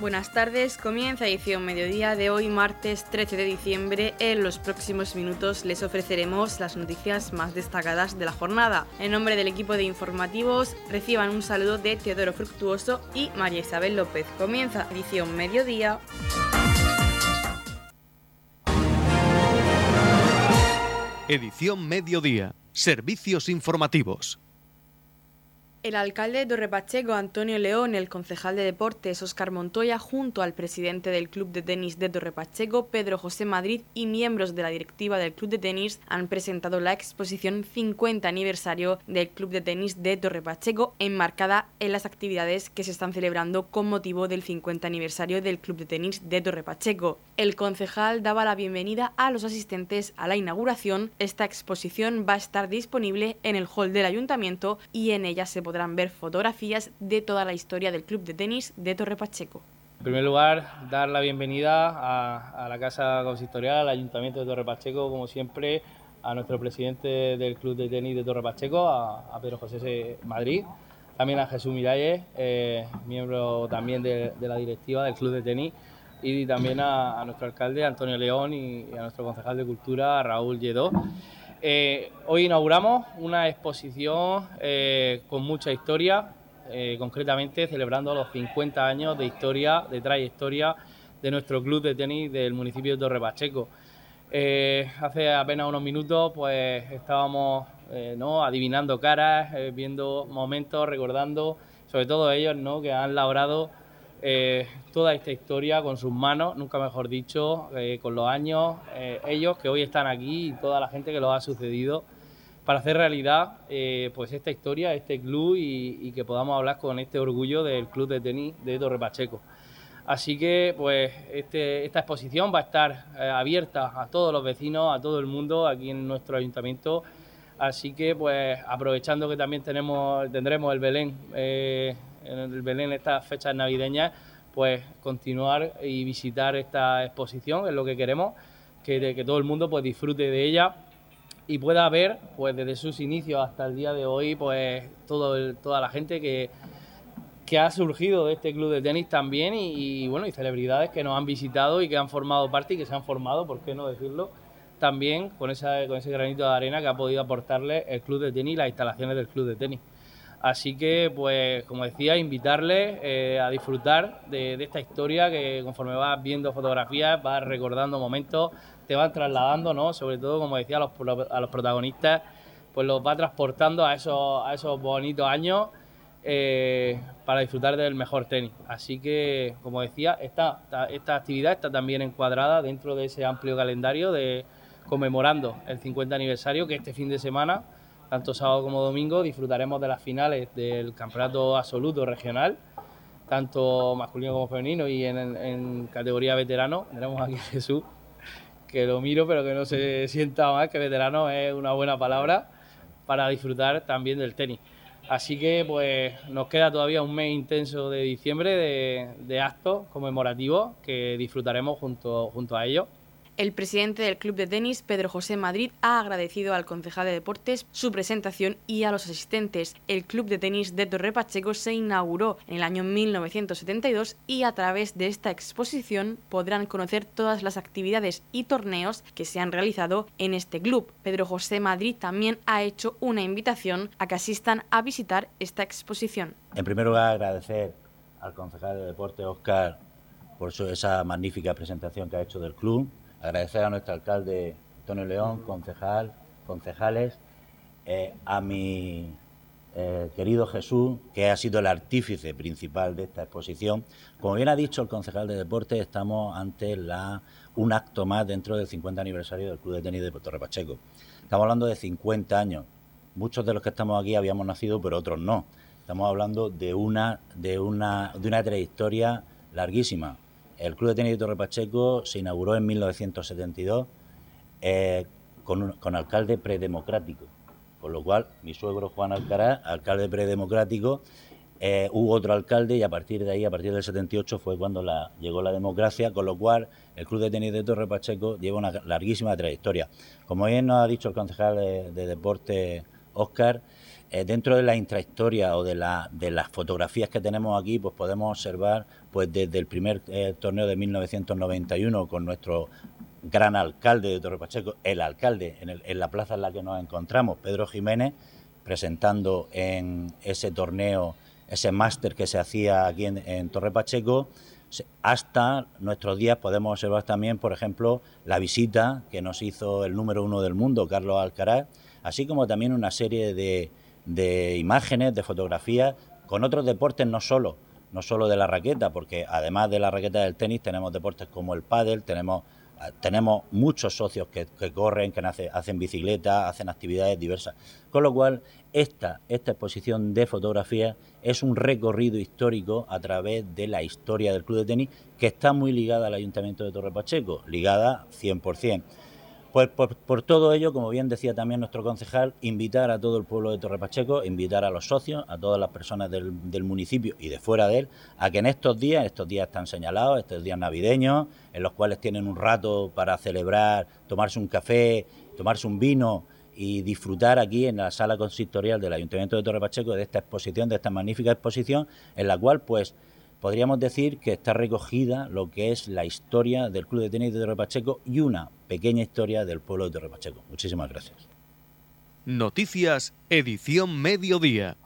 Buenas tardes, comienza edición mediodía de hoy martes 13 de diciembre. En los próximos minutos les ofreceremos las noticias más destacadas de la jornada. En nombre del equipo de informativos reciban un saludo de Teodoro Fructuoso y María Isabel López. Comienza edición mediodía. Edición mediodía. Servicios informativos. El alcalde de Torrepacheco, Antonio León, el concejal de deportes, Óscar Montoya, junto al presidente del Club de Tenis de Torrepacheco, Pedro José Madrid, y miembros de la directiva del Club de Tenis, han presentado la exposición 50 aniversario del Club de Tenis de Torrepacheco, enmarcada en las actividades que se están celebrando con motivo del 50 aniversario del Club de Tenis de Torrepacheco. El concejal daba la bienvenida a los asistentes a la inauguración. Esta exposición va a estar disponible en el hall del ayuntamiento y en ella se podrán ver fotografías de toda la historia del club de tenis de Torre Pacheco. En primer lugar, dar la bienvenida a, la Casa Consistorial, al Ayuntamiento de Torre Pacheco, como siempre, a nuestro presidente del Club de Tenis de Torre Pacheco, a, Pedro José Madrid, también a Jesús Miralles, eh, miembro también de, la directiva del Club de Tenis, y también a, nuestro alcalde Antonio León y, a nuestro concejal de Cultura Raúl Lledó. Eh, hoy inauguramos una exposición eh, con mucha historia, eh, concretamente celebrando los 50 años de historia, de trayectoria de nuestro club de tenis del municipio de Torre Pacheco. hace apenas unos minutos pues estábamos ¿no? adivinando caras, viendo momentos, recordando sobre todo ellos ¿no? que han labrado eh, toda esta historia con sus manos, nunca mejor dicho, eh, con los años, eh, ellos que hoy están aquí y toda la gente que los ha sucedido para hacer realidad pues esta historia, este club y, que podamos hablar con este orgullo del club de tenis de Torre Pacheco. Así que pues este, esta exposición va a estar abierta a todos los vecinos, a todo el mundo aquí en nuestro ayuntamiento. Así que pues aprovechando que también tenemos, tendremos el Belén en el Belén estas fechas navideñas, pues continuar y visitar esta exposición, es lo que queremos, que, que todo el mundo pues disfrute de ella y pueda ver pues desde sus inicios hasta el día de hoy pues todo toda la gente que, que ha surgido de este club de tenis también y, bueno y celebridades que nos han visitado y que han formado parte y que se han formado, por qué no decirlo, también con, esa, con ese granito de arena que ha podido aportarle el club de tenis y las instalaciones del club de tenis. Así que, pues, como decía, invitarles eh, a disfrutar de, esta historia que conforme vas viendo fotografías, vas recordando momentos, te van trasladando, ¿no? Sobre todo, como decía, a los, los protagonistas, pues los va transportando a esos, a esos bonitos años eh, para disfrutar del mejor tenis. Así que, como decía, esta, esta actividad está también encuadrada dentro de ese amplio calendario de conmemorando el 50 aniversario que este fin de semana tanto sábado como domingo disfrutaremos de las finales del campeonato absoluto regional, tanto masculino como femenino y en, categoría veterano. Tenemos aquí a Jesús, que lo miro pero que no se sienta más, que veterano es una buena palabra para disfrutar también del tenis. Así que pues nos queda todavía un mes intenso de diciembre de, de actos conmemorativos que disfrutaremos junto, junto a ellos. El presidente del Club de Tenis, Pedro José Madrid, ha agradecido al concejal de deportes su presentación y a los asistentes. El Club de Tenis de Torre Pacheco se inauguró en el año 1972 y a través de esta exposición podrán conocer todas las actividades y torneos que se han realizado en este club. Pedro José Madrid también ha hecho una invitación a que asistan a visitar esta exposición. En primer lugar, agradecer al concejal de deporte, Oscar, por esa magnífica presentación que ha hecho del club agradecer a nuestro alcalde Antonio León, concejal, concejales, eh, a mi eh, querido Jesús, que ha sido el artífice principal de esta exposición. Como bien ha dicho el concejal de deportes, estamos ante la, un acto más dentro del 50 aniversario del Club de Tenis de Puerto Pacheco. Estamos hablando de 50 años. Muchos de los que estamos aquí habíamos nacido, pero otros no. Estamos hablando de una, de una, de una trayectoria larguísima. El Club de Tenis de Torre Pacheco se inauguró en 1972 eh, con, con alcalde predemocrático, con lo cual mi suegro Juan Alcaraz, alcalde predemocrático, eh, hubo otro alcalde y a partir de ahí, a partir del 78, fue cuando llegó la democracia, con lo cual el Club de Tenis de Torre Pacheco lleva una larguísima trayectoria. Como bien nos ha dicho el concejal de, de Deporte Óscar, eh, dentro de la intrahistoria o de, la, de las fotografías que tenemos aquí, pues podemos observar pues desde el primer eh, torneo de 1991 con nuestro gran alcalde de Torre Pacheco, el alcalde en, la plaza en la que nos encontramos, Pedro Jiménez, presentando en ese torneo, ese máster que se hacía aquí en, Torre Pacheco, hasta nuestros días podemos observar también, por ejemplo, la visita que nos hizo el número uno del mundo, Carlos Alcaraz, así como también una serie de, de imágenes, de fotografías con otros deportes no solo, no solo de la raqueta, porque además de la raqueta del tenis tenemos deportes como el pádel, tenemos tenemos muchos socios que, corren, que hacen bicicleta, hacen actividades diversas. Con lo cual, esta, esta exposición de fotografía es un recorrido histórico a través de la historia del club de tenis que está muy ligada al Ayuntamiento de Torre Pacheco, ligada 100%. Pues por, todo ello, como bien decía también nuestro concejal, invitar a todo el pueblo de Torre Pacheco, invitar a los socios, a todas las personas del, municipio y de fuera de él, a que en estos días, estos días están señalados, estos días navideños, en los cuales tienen un rato para celebrar, tomarse un café, tomarse un vino y disfrutar aquí en la sala consistorial del Ayuntamiento de Torre Pacheco de esta exposición, de esta magnífica exposición, en la cual pues podríamos decir que está recogida lo que es la historia del Club de Tenis de Torre Pacheco y una pequeña historia del pueblo de Torre Pacheco. Muchísimas gracias. Noticias, edición mediodía.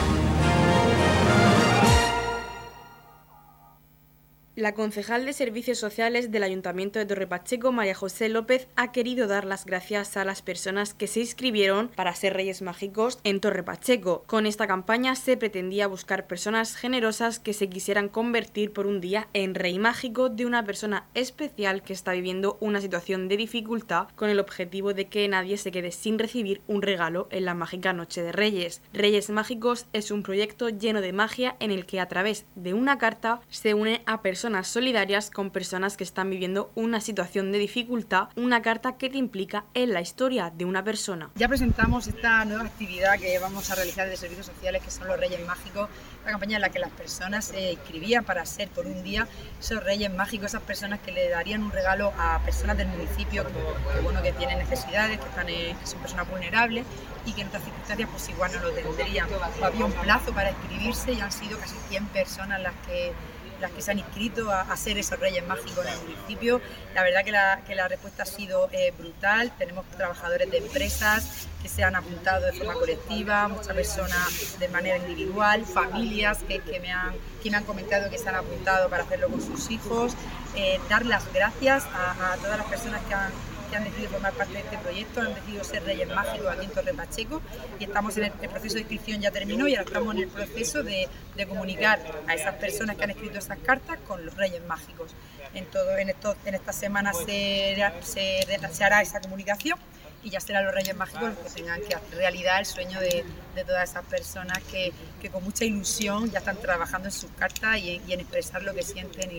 La concejal de Servicios Sociales del Ayuntamiento de Torre Pacheco, María José López, ha querido dar las gracias a las personas que se inscribieron para ser Reyes Mágicos en Torre Pacheco. Con esta campaña se pretendía buscar personas generosas que se quisieran convertir por un día en Rey Mágico de una persona especial que está viviendo una situación de dificultad con el objetivo de que nadie se quede sin recibir un regalo en la mágica Noche de Reyes. Reyes Mágicos es un proyecto lleno de magia en el que a través de una carta se une a personas personas solidarias con personas que están viviendo una situación de dificultad, una carta que te implica en la historia de una persona. Ya presentamos esta nueva actividad que vamos a realizar de servicios sociales, que son los Reyes Mágicos, la campaña en la que las personas se inscribían para ser por un día esos Reyes Mágicos, esas personas que le darían un regalo a personas del municipio que, bueno, que tienen necesidades, que, están que son personas vulnerables y que en otras circunstancias pues igual no lo tendrían. Había un plazo para inscribirse y han sido casi 100 personas las que las que se han inscrito a, ser esos Reyes Mágicos en el municipio. La verdad que la, que la respuesta ha sido eh, brutal. Tenemos trabajadores de empresas que se han apuntado de forma colectiva, muchas personas de manera individual, familias que, que me, han, que me han comentado que se han apuntado para hacerlo con sus hijos. Eh, dar las gracias a todas las personas que han que han decidido formar parte de este proyecto, han decidido ser Reyes Mágicos aquí en Torre Pacheco y estamos en el, proceso de inscripción ya terminó y ahora estamos en el proceso de, comunicar a esas personas que han escrito esas cartas con los Reyes Mágicos. En, todo, en, esta semana se, se, hará esa comunicación y ya serán los Reyes Mágicos los que tengan que hacer realidad el sueño de, todas esas personas que, con mucha ilusión ya están trabajando en sus cartas y en expresar lo que sienten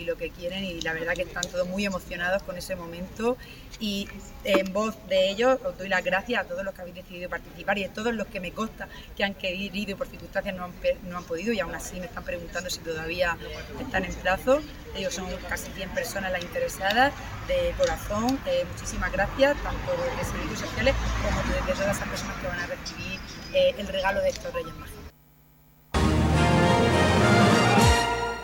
y lo que quieren y la verdad que están todos muy emocionados con ese momento y en voz de ellos os doy las gracias a todos los que habéis decidido participar y a todos los que me consta que han querido y por circunstancias no han, no han podido y aún así me están preguntando si todavía están en plazo. Ellos son casi 100 personas las interesadas de corazón. Eh, muchísimas gracias, tanto de servicios sociales como de, todas esas personas que van a recibir eh, el regalo de estos Reyes Mágicos.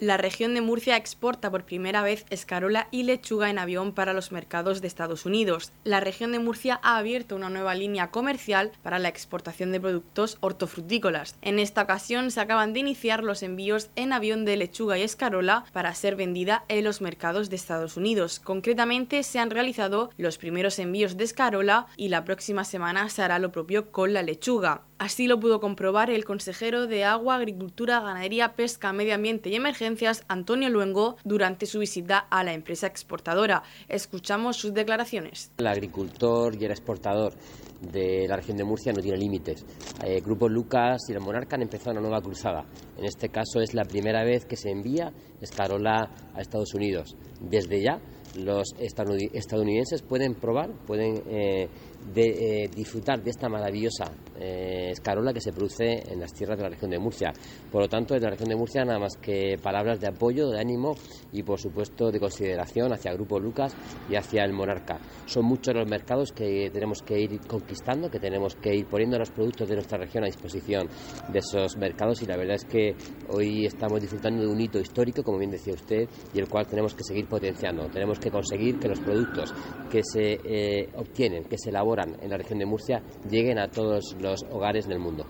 La región de Murcia exporta por primera vez escarola y lechuga en avión para los mercados de Estados Unidos. La región de Murcia ha abierto una nueva línea comercial para la exportación de productos hortofrutícolas. En esta ocasión se acaban de iniciar los envíos en avión de lechuga y escarola para ser vendida en los mercados de Estados Unidos. Concretamente se han realizado los primeros envíos de escarola y la próxima semana se hará lo propio con la lechuga. Así lo pudo comprobar el consejero de Agua, Agricultura, Ganadería, Pesca, Medio Ambiente y Emergencias, Antonio Luengo, durante su visita a la empresa exportadora. Escuchamos sus declaraciones. El agricultor y el exportador de la región de Murcia no tiene límites. Eh, Grupo Lucas y el Monarca han empezado una nueva cruzada. En este caso es la primera vez que se envía escarola a Estados Unidos. Desde ya los estadounidenses pueden probar, pueden eh, de eh, disfrutar de esta maravillosa eh, escarola que se produce en las tierras de la región de Murcia. Por lo tanto, desde la región de Murcia nada más que palabras de apoyo, de ánimo y por supuesto de consideración hacia el Grupo Lucas y hacia el Monarca. Son muchos los mercados que tenemos que ir conquistando, que tenemos que ir poniendo los productos de nuestra región a disposición de esos mercados y la verdad es que hoy estamos disfrutando de un hito histórico, como bien decía usted, y el cual tenemos que seguir potenciando. Tenemos que conseguir que los productos que se eh, obtienen, que se elaboran, en la región de Murcia lleguen a todos los hogares del mundo.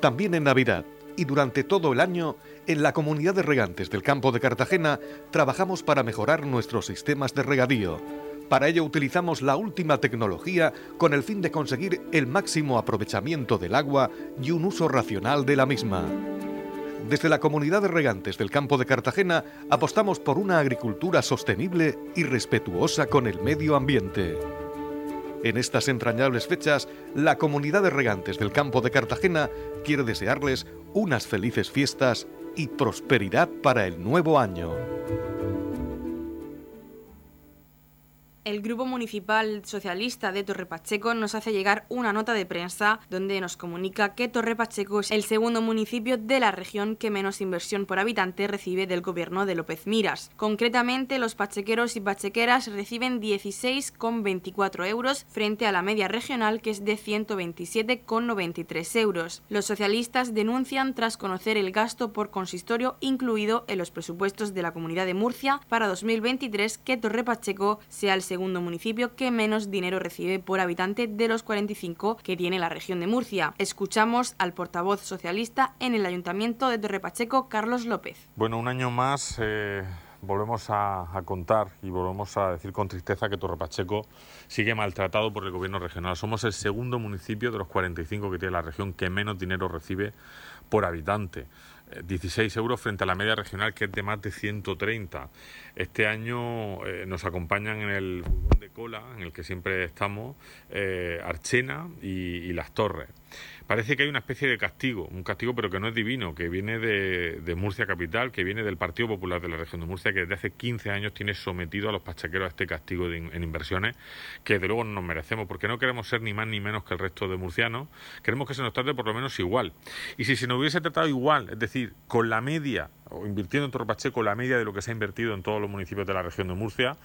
También en Navidad y durante todo el año, en la comunidad de regantes del campo de Cartagena trabajamos para mejorar nuestros sistemas de regadío. Para ello utilizamos la última tecnología con el fin de conseguir el máximo aprovechamiento del agua y un uso racional de la misma. Desde la comunidad de regantes del campo de Cartagena apostamos por una agricultura sostenible y respetuosa con el medio ambiente. En estas entrañables fechas, la comunidad de regantes del campo de Cartagena quiere desearles unas felices fiestas y prosperidad para el nuevo año. El Grupo Municipal Socialista de Torre Pacheco nos hace llegar una nota de prensa donde nos comunica que Torre Pacheco es el segundo municipio de la región que menos inversión por habitante recibe del gobierno de López Miras. Concretamente, los pachequeros y pachequeras reciben 16,24 euros frente a la media regional que es de 127,93 euros. Los socialistas denuncian tras conocer el gasto por consistorio incluido en los presupuestos de la Comunidad de Murcia para 2023 que Torre Pacheco sea el segundo municipio que menos dinero recibe por habitante de los 45 que tiene la región de Murcia. Escuchamos al portavoz socialista en el Ayuntamiento de Torrepacheco, Carlos López. Bueno, un año más eh, volvemos a, contar y volvemos a decir con tristeza que Torrepacheco sigue maltratado por el gobierno regional. Somos el segundo municipio de los 45 que tiene la región que menos dinero recibe por habitante. 16 euros frente a la media regional que es de más de 130. Este año eh, nos acompañan en el de cola, en el que siempre estamos, eh, Archena y Las Torres parece que hay una especie de castigo, un castigo pero que no es divino, que viene de, Murcia Capital, que viene del Partido Popular de la región de Murcia, que desde hace 15 años tiene sometido a los pachaqueros a este castigo en inversiones, que de luego no nos merecemos, porque no queremos ser ni más ni menos que el resto de murcianos, queremos que se nos trate por lo menos igual. Y si se nos hubiese tratado igual, es decir, con la media, o invirtiendo en Torre Pacheco la media de lo que se ha invertido en todos los municipios de la región de Murcia,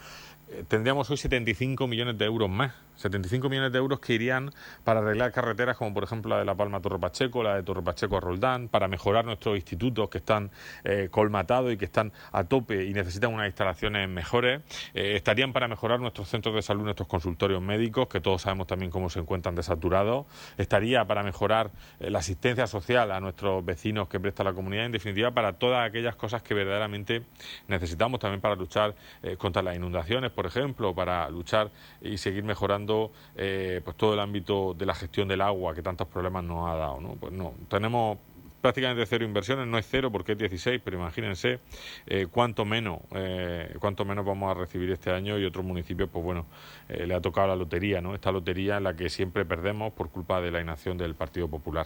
tendríamos hoy 75 millones de euros más. 75 millones de euros que irían para arreglar carreteras como por ejemplo la de La Palma Torre Pacheco, la de Torre Pacheco a Roldán, para mejorar nuestros institutos que están eh, colmatados y que están a tope y necesitan unas instalaciones mejores. Eh, estarían para mejorar nuestros centros de salud, nuestros consultorios médicos, que todos sabemos también cómo se encuentran desaturados. Estaría para mejorar la asistencia social a nuestros vecinos que presta la comunidad. En definitiva, para todas aquellas cosas que verdaderamente necesitamos también para luchar contra las inundaciones por ejemplo, para luchar y seguir mejorando eh, pues todo el ámbito de la gestión del agua que tantos problemas nos ha dado. ¿no? Pues no, tenemos prácticamente cero inversiones, no es cero porque es 16, pero imagínense eh, cuánto menos eh, cuánto menos vamos a recibir este año y otros municipios, pues bueno, le ha tocado la lotería, ¿no? Esta lotería en la que siempre perdemos por culpa de la inacción del Partido Popular.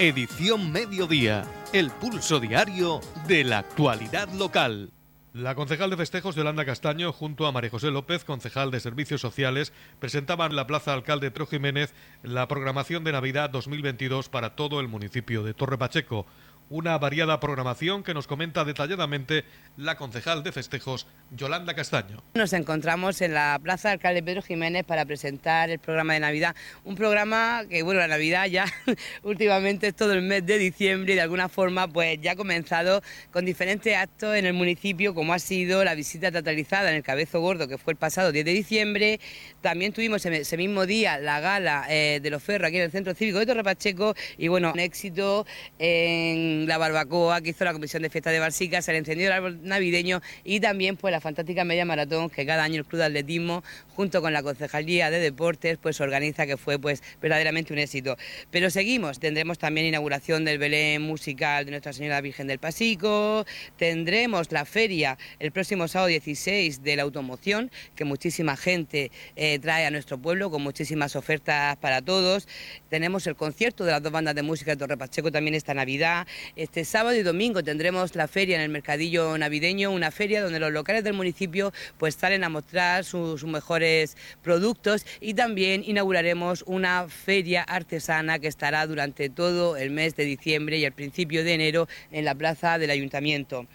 Edición Mediodía el pulso diario de la actualidad local. La concejal de festejos Yolanda Castaño, junto a María José López, concejal de Servicios Sociales, presentaban en la Plaza Alcalde Pro Jiménez la programación de Navidad 2022 para todo el municipio de Torre Pacheco una variada programación que nos comenta detalladamente la concejal de festejos, Yolanda Castaño. Nos encontramos en la Plaza Alcalde Pedro Jiménez para presentar el programa de Navidad, un programa que, bueno, la Navidad ya últimamente es todo el mes de diciembre y de alguna forma pues ya ha comenzado con diferentes actos en el municipio, como ha sido la visita teatralizada en el Cabezo Gordo, que fue el pasado 10 de diciembre, también tuvimos ese mismo día la gala eh, de los ferros aquí en el Centro Cívico de Torre Pacheco y, bueno, un éxito en la barbacoa que hizo la Comisión de Fiestas de Balsicas, el encendido del árbol navideño y también pues la fantástica media maratón que cada año el Club de Atletismo junto con la Concejalía de Deportes pues organiza que fue pues verdaderamente un éxito. Pero seguimos, tendremos también inauguración del Belén musical de Nuestra Señora Virgen del Pasico, tendremos la feria el próximo sábado 16 de la automoción que muchísima gente eh, trae a nuestro pueblo con muchísimas ofertas para todos. Tenemos el concierto de las dos bandas de música de Torre Pacheco también esta Navidad. Este sábado y domingo tendremos la feria en el mercadillo navideño, una feria donde los locales del municipio pues salen a mostrar sus, mejores productos y también inauguraremos una feria artesana que estará durante todo el mes de diciembre y el principio de enero en la plaza del ayuntamiento.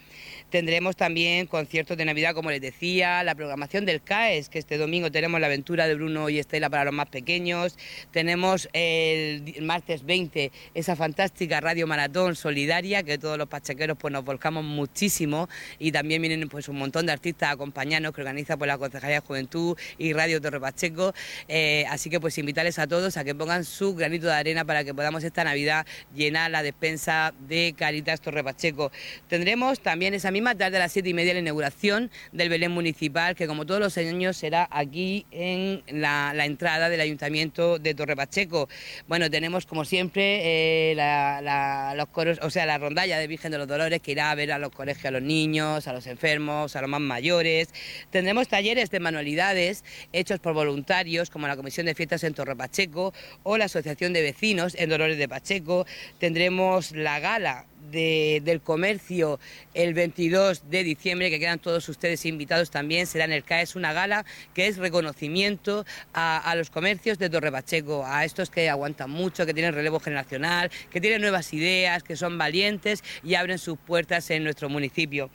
Tendremos también conciertos de Navidad, como les decía, la programación del CAES, que este domingo tenemos la aventura de Bruno y Estela para los más pequeños. Tenemos el martes 20 esa fantástica radio maratón solidaria que todos los pachequeros pues nos volcamos muchísimo y también vienen pues un montón de artistas a acompañarnos que organiza por la Concejalía de Juventud y Radio Torre Pacheco. Eh, así que pues invitarles a todos a que pongan su granito de arena para que podamos esta Navidad llenar la despensa de Caritas Torre Pacheco. Tendremos también esa misma tarde a las siete y media la inauguración del Belén Municipal, que como todos los años será aquí en la, entrada del Ayuntamiento de Torre Pacheco. Bueno, tenemos como siempre eh, los coros, o sea, la rondalla de Virgen de los Dolores que irá a ver a los colegios, a los niños, a los enfermos, a los más mayores. Tendremos talleres de manualidades hechos por voluntarios, como la Comisión de Fiestas en Torre Pacheco o la Asociación de Vecinos en Dolores de Pacheco. Tendremos la gala del comercio el 22 de diciembre, que quedan todos ustedes invitados también, será en el CAES una gala que es reconocimiento a, los comercios de Torre Pacheco, a estos que aguantan mucho, que tienen relevo generacional, que tienen nuevas ideas, que son valientes y abren sus puertas en nuestro municipio.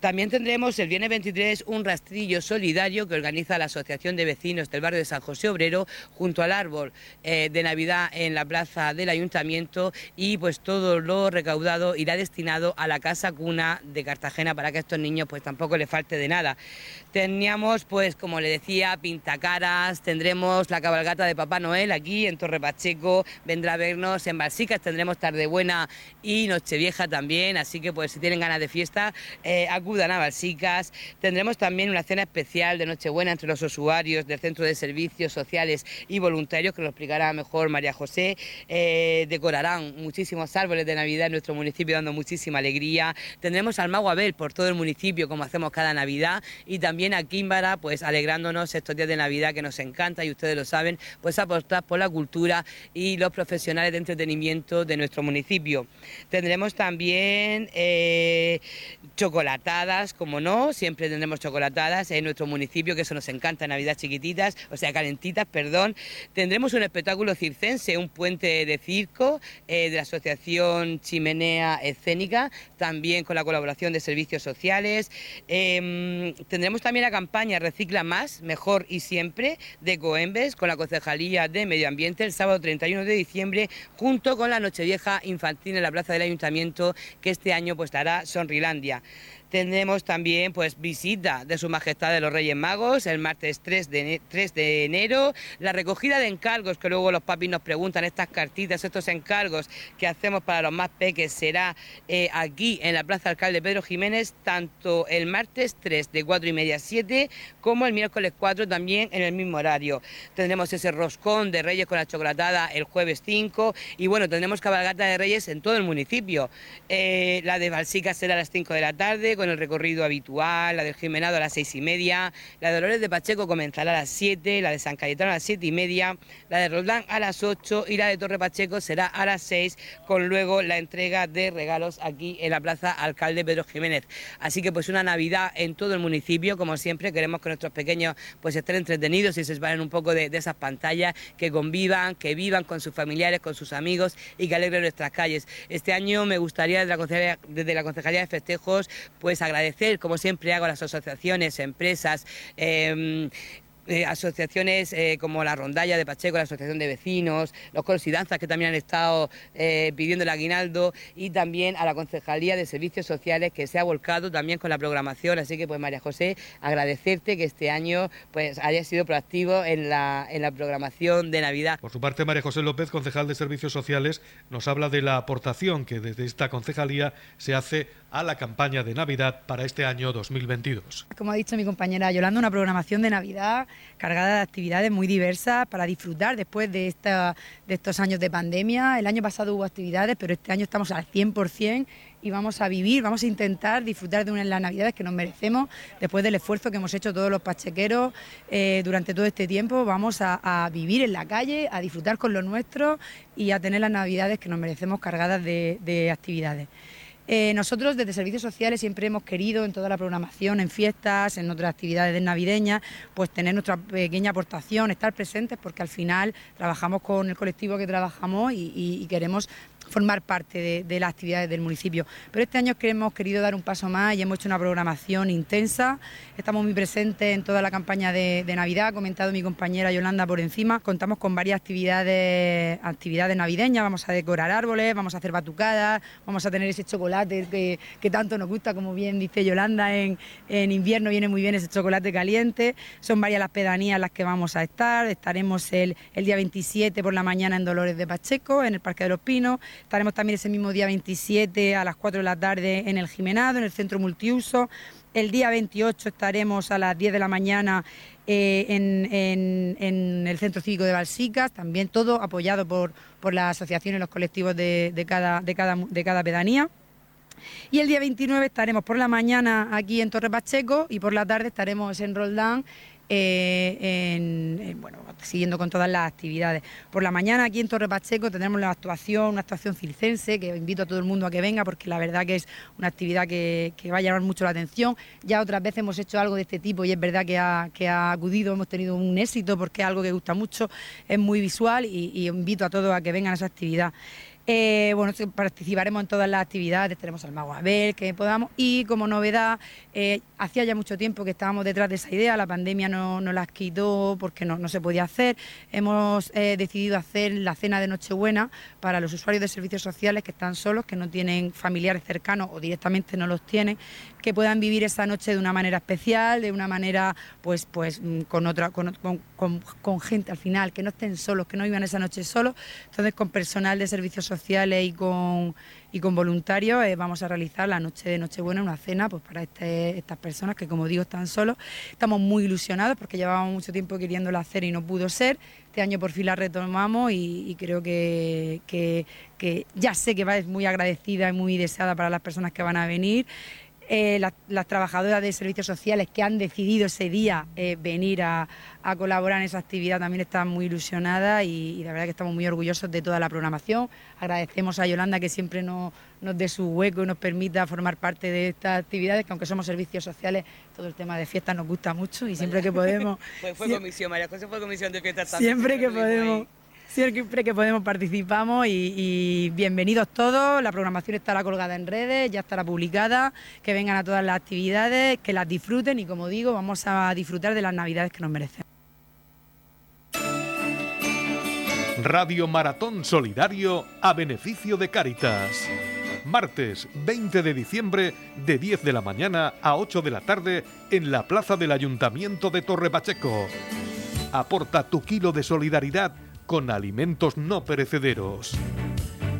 También tendremos el viernes 23 un rastrillo solidario que organiza la Asociación de Vecinos del barrio de San José Obrero junto al árbol eh, de Navidad en la plaza del Ayuntamiento y pues todo lo recaudado irá destinado a la casa cuna de Cartagena para que a estos niños pues tampoco les falte de nada. Teníamos pues como le decía pintacaras, tendremos la cabalgata de Papá Noel aquí en Torre Pacheco, vendrá a vernos en Balsicas, tendremos Tarde Buena y Nochevieja también, así que pues si tienen ganas de fiesta, eh, acudan a. Tendremos también una cena especial de Nochebuena entre los usuarios del Centro de Servicios Sociales y Voluntarios, que lo explicará mejor María José. Eh, decorarán muchísimos árboles de Navidad en nuestro municipio, dando muchísima alegría. Tendremos al Mago Abel por todo el municipio, como hacemos cada Navidad, y también a Químbara, pues alegrándonos estos días de Navidad que nos encanta y ustedes lo saben, pues apostar por la cultura y los profesionales de entretenimiento de nuestro municipio. Tendremos también eh, como no, siempre tendremos chocolatadas en nuestro municipio, que eso nos encanta, Navidad chiquititas, o sea, calentitas, perdón. Tendremos un espectáculo circense, un puente de circo eh, de la Asociación Chimenea Escénica, también con la colaboración de servicios sociales. Em, tendremos también la campaña Recicla Más, Mejor y Siempre de Coembes, con la Concejalía de Medio Ambiente, el sábado 31 de diciembre, junto con la Nochevieja Infantil en la Plaza del Ayuntamiento, que este año pues dará Sonrilandia. Tendremos también pues visita de Su Majestad de los Reyes Magos el martes 3 de, 3 de enero, la recogida de encargos que luego los papis nos preguntan, estas cartitas, estos encargos que hacemos para los más peques será eh, aquí en la Plaza Alcalde Pedro Jiménez, tanto el martes 3 de 4 y media a 7 como el miércoles 4 también en el mismo horario. Tendremos ese roscón de Reyes con la chocolatada el jueves 5 y bueno, tendremos cabalgata de Reyes en todo el municipio. Eh, la de Balsica será a las 5 de la tarde con el recorrido habitual, la del Jimenado a las seis y media, la de Dolores de Pacheco comenzará a las 7, la de San Cayetano a las siete y media, la de Roldán a las 8 y la de Torre Pacheco será a las 6, con luego la entrega de regalos aquí en la Plaza Alcalde Pedro Jiménez. Así que pues una Navidad en todo el municipio, como siempre, queremos que nuestros pequeños pues estén entretenidos y se separen un poco de, esas pantallas, que convivan, que vivan con sus familiares, con sus amigos y que alegren nuestras calles. Este año me gustaría desde la Concejalía, desde la Concejalía de Festejos pues pues agradecer, como siempre hago, a las asociaciones, empresas, em, eh, asociaciones eh, como la Rondalla de Pacheco, la Asociación de Vecinos, los Coros y Danzas que también han estado eh, pidiendo el aguinaldo y también a la Concejalía de Servicios Sociales que se ha volcado también con la programación. Así que pues María José, agradecerte que este año pues haya sido proactivo en la, en la programación de Navidad. Por su parte, María José López, concejal de Servicios Sociales, nos habla de la aportación que desde esta concejalía se hace a la campaña de Navidad para este año 2022. Como ha dicho mi compañera Yolanda, una programación de Navidad cargada de actividades muy diversas para disfrutar después de, esta, de estos años de pandemia. El año pasado hubo actividades, pero este año estamos al 100% y vamos a vivir, vamos a intentar disfrutar de una de las navidades que nos merecemos después del esfuerzo que hemos hecho todos los pachequeros eh, durante todo este tiempo. Vamos a, vivir en la calle, a disfrutar con lo nuestro y a tener las navidades que nos merecemos cargadas de actividades. Eh, nosotros desde Servicios Sociales siempre hemos querido en toda la programación, en fiestas, en otras actividades navideñas, pues tener nuestra pequeña aportación, estar presentes porque al final trabajamos con el colectivo que trabajamos y queremos formar parte de, las actividades del municipio. Pero este año hemos querido dar un paso más y hemos hecho una programación intensa. Estamos muy presentes en toda la campaña de, Navidad, ha comentado mi compañera Yolanda por encima. Contamos con varias actividades, actividades navideñas, vamos a decorar árboles, vamos a hacer batucadas, vamos a tener ese chocolate que, tanto nos gusta, como bien dice Yolanda, en, invierno viene muy bien ese chocolate caliente. Son varias las pedanías las que vamos a estar. Estaremos el, el día 27 por la mañana en Dolores de Pacheco, en el Parque de los Pinos. Estaremos también ese mismo día 27 a las 4 de la tarde en el Jimenado, en el centro multiuso. El día 28 estaremos a las 10 de la mañana eh, en, el Centro Cívico de Balsicas, también todo apoyado por, por las asociaciones y los colectivos de, cada, de, cada, de cada pedanía. Y el día 29 estaremos por la mañana aquí en Torre Pacheco y por la tarde estaremos en Roldán eh, en, bueno, siguiendo con todas las actividades. Por la mañana aquí en Torre Pacheco tendremos la actuación, una actuación circense, que invito a todo el mundo a que venga porque la verdad que es una actividad que, va a llamar mucho la atención. Ya otras veces hemos hecho algo de este tipo y es verdad que ha, acudido, hemos tenido un éxito porque es algo que gusta mucho, es muy visual y, y invito a todos a que vengan a esa actividad. Eh, bueno, participaremos en todas las actividades, tenemos al Mago Abel, que podamos. Y como novedad, eh, hacía ya mucho tiempo que estábamos detrás de esa idea, la pandemia no nos las quitó porque no, se podía hacer. Hemos eh, decidido hacer la cena de Nochebuena para los usuarios de servicios sociales que están solos, que no tienen familiares cercanos o directamente no los tienen, que puedan vivir esa noche de una manera especial, de una manera pues, pues mm, con otra, con, con gente al final, que no estén solos, que no vivan esa noche solos. Entonces, con personal de servicios sociales sociales y con, y con voluntarios eh, vamos a realizar la noche de Nochebuena, una cena pues para este, estas personas que como digo están solos. Estamos muy ilusionados porque llevábamos mucho tiempo queriéndola hacer y no pudo ser. Este año por fin la retomamos y, creo que, que, que, ya sé que va ser muy agradecida y muy deseada para las personas que van a venir. Eh, las, trabajadoras de servicios sociales que han decidido ese día eh, venir a, colaborar en esa actividad también están muy ilusionadas y, la verdad que estamos muy orgullosos de toda la programación. Agradecemos a Yolanda que siempre nos, nos dé su hueco y nos permita formar parte de estas actividades, que aunque somos servicios sociales, todo el tema de fiestas nos gusta mucho y siempre que podemos... fue, fue comisión, María José fue comisión de fiestas también. Siempre que podemos siempre que podemos participamos y, bienvenidos todos. La programación estará colgada en redes, ya estará publicada, que vengan a todas las actividades, que las disfruten y como digo, vamos a disfrutar de las navidades que nos merecen. Radio Maratón Solidario a beneficio de Cáritas. Martes 20 de diciembre de 10 de la mañana a 8 de la tarde en la plaza del Ayuntamiento de Torre Pacheco. Aporta tu kilo de solidaridad con alimentos no perecederos.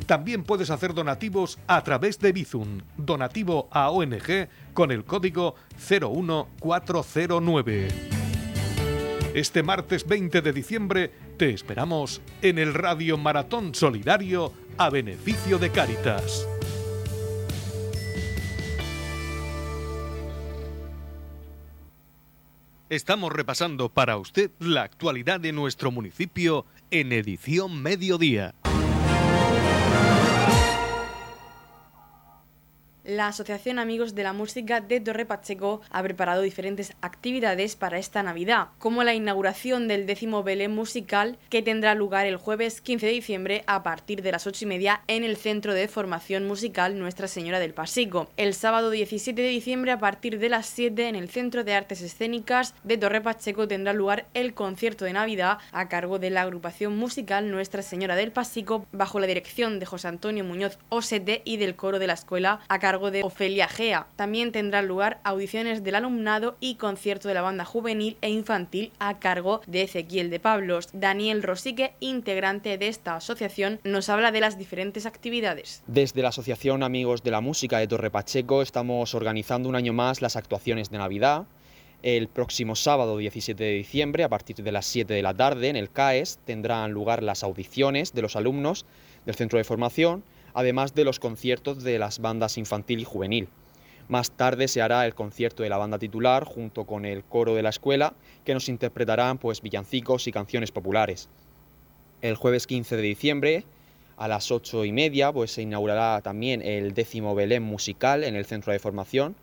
También puedes hacer donativos a través de Bizum, donativo a ONG con el código 01409. Este martes 20 de diciembre te esperamos en el Radio Maratón Solidario a beneficio de Cáritas. Estamos repasando para usted la actualidad de nuestro municipio en edición mediodía. La Asociación Amigos de la Música de Torre Pacheco ha preparado diferentes actividades para esta Navidad, como la inauguración del décimo Belén musical que tendrá lugar el jueves 15 de diciembre a partir de las 8 y media en el Centro de Formación Musical Nuestra Señora del Pasico. El sábado 17 de diciembre a partir de las 7 en el Centro de Artes Escénicas de Torre Pacheco tendrá lugar el concierto de Navidad a cargo de la agrupación musical Nuestra Señora del Pasico bajo la dirección de José Antonio Muñoz Osete y del coro de la escuela a cargo de Ofelia Gea. También tendrán lugar audiciones del alumnado y concierto de la banda juvenil e infantil a cargo de Ezequiel de Pablos. Daniel Rosique, integrante de esta asociación, nos habla de las diferentes actividades. Desde la Asociación Amigos de la Música de Torre Pacheco estamos organizando un año más las actuaciones de Navidad. El próximo sábado 17 de diciembre, a partir de las 7 de la tarde, en el CAES, tendrán lugar las audiciones de los alumnos del centro de formación además de los conciertos de las bandas infantil y juvenil. Más tarde se hará el concierto de la banda titular junto con el coro de la escuela que nos interpretarán pues villancicos y canciones populares. El jueves 15 de diciembre a las ocho y media pues se inaugurará también el décimo Belén musical en el centro de formación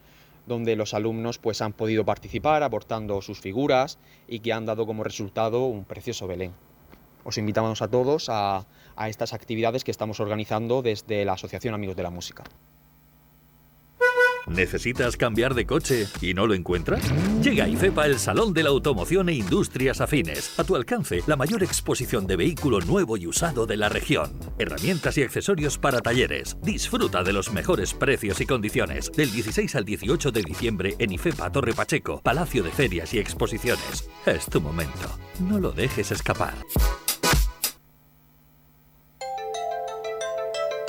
donde los alumnos pues han podido participar aportando sus figuras y que han dado como resultado un precioso Belén. Os invitamos a todos a a estas actividades que estamos organizando desde la Asociación Amigos de la Música. ¿Necesitas cambiar de coche y no lo encuentras? Llega a IFEPA el Salón de la Automoción e Industrias Afines. A tu alcance, la mayor exposición de vehículo nuevo y usado de la región. Herramientas y accesorios para talleres. Disfruta de los mejores precios y condiciones. Del 16 al 18 de diciembre en IFEPA Torre Pacheco, Palacio de Ferias y Exposiciones. Es tu momento. No lo dejes escapar.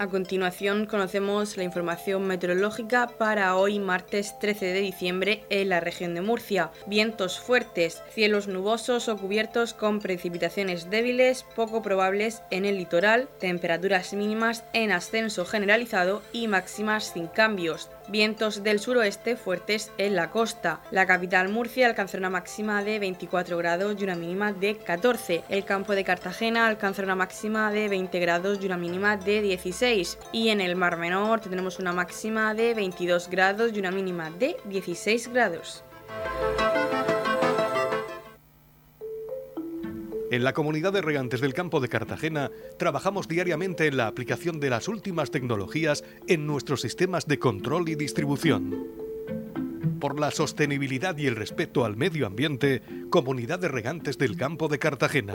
A continuación conocemos la información meteorológica para hoy martes 13 de diciembre en la región de Murcia. Vientos fuertes, cielos nubosos o cubiertos con precipitaciones débiles, poco probables en el litoral, temperaturas mínimas en ascenso generalizado y máximas sin cambios vientos del suroeste fuertes en la costa. La capital Murcia alcanzará una máxima de 24 grados y una mínima de 14. El campo de Cartagena alcanzará una máxima de 20 grados y una mínima de 16. Y en el Mar Menor tendremos una máxima de 22 grados y una mínima de 16 grados. En la comunidad de regantes del campo de Cartagena trabajamos diariamente en la aplicación de las últimas tecnologías en nuestros sistemas de control y distribución. Por la sostenibilidad y el respeto al medio ambiente, Comunidad de Regantes del Campo de Cartagena.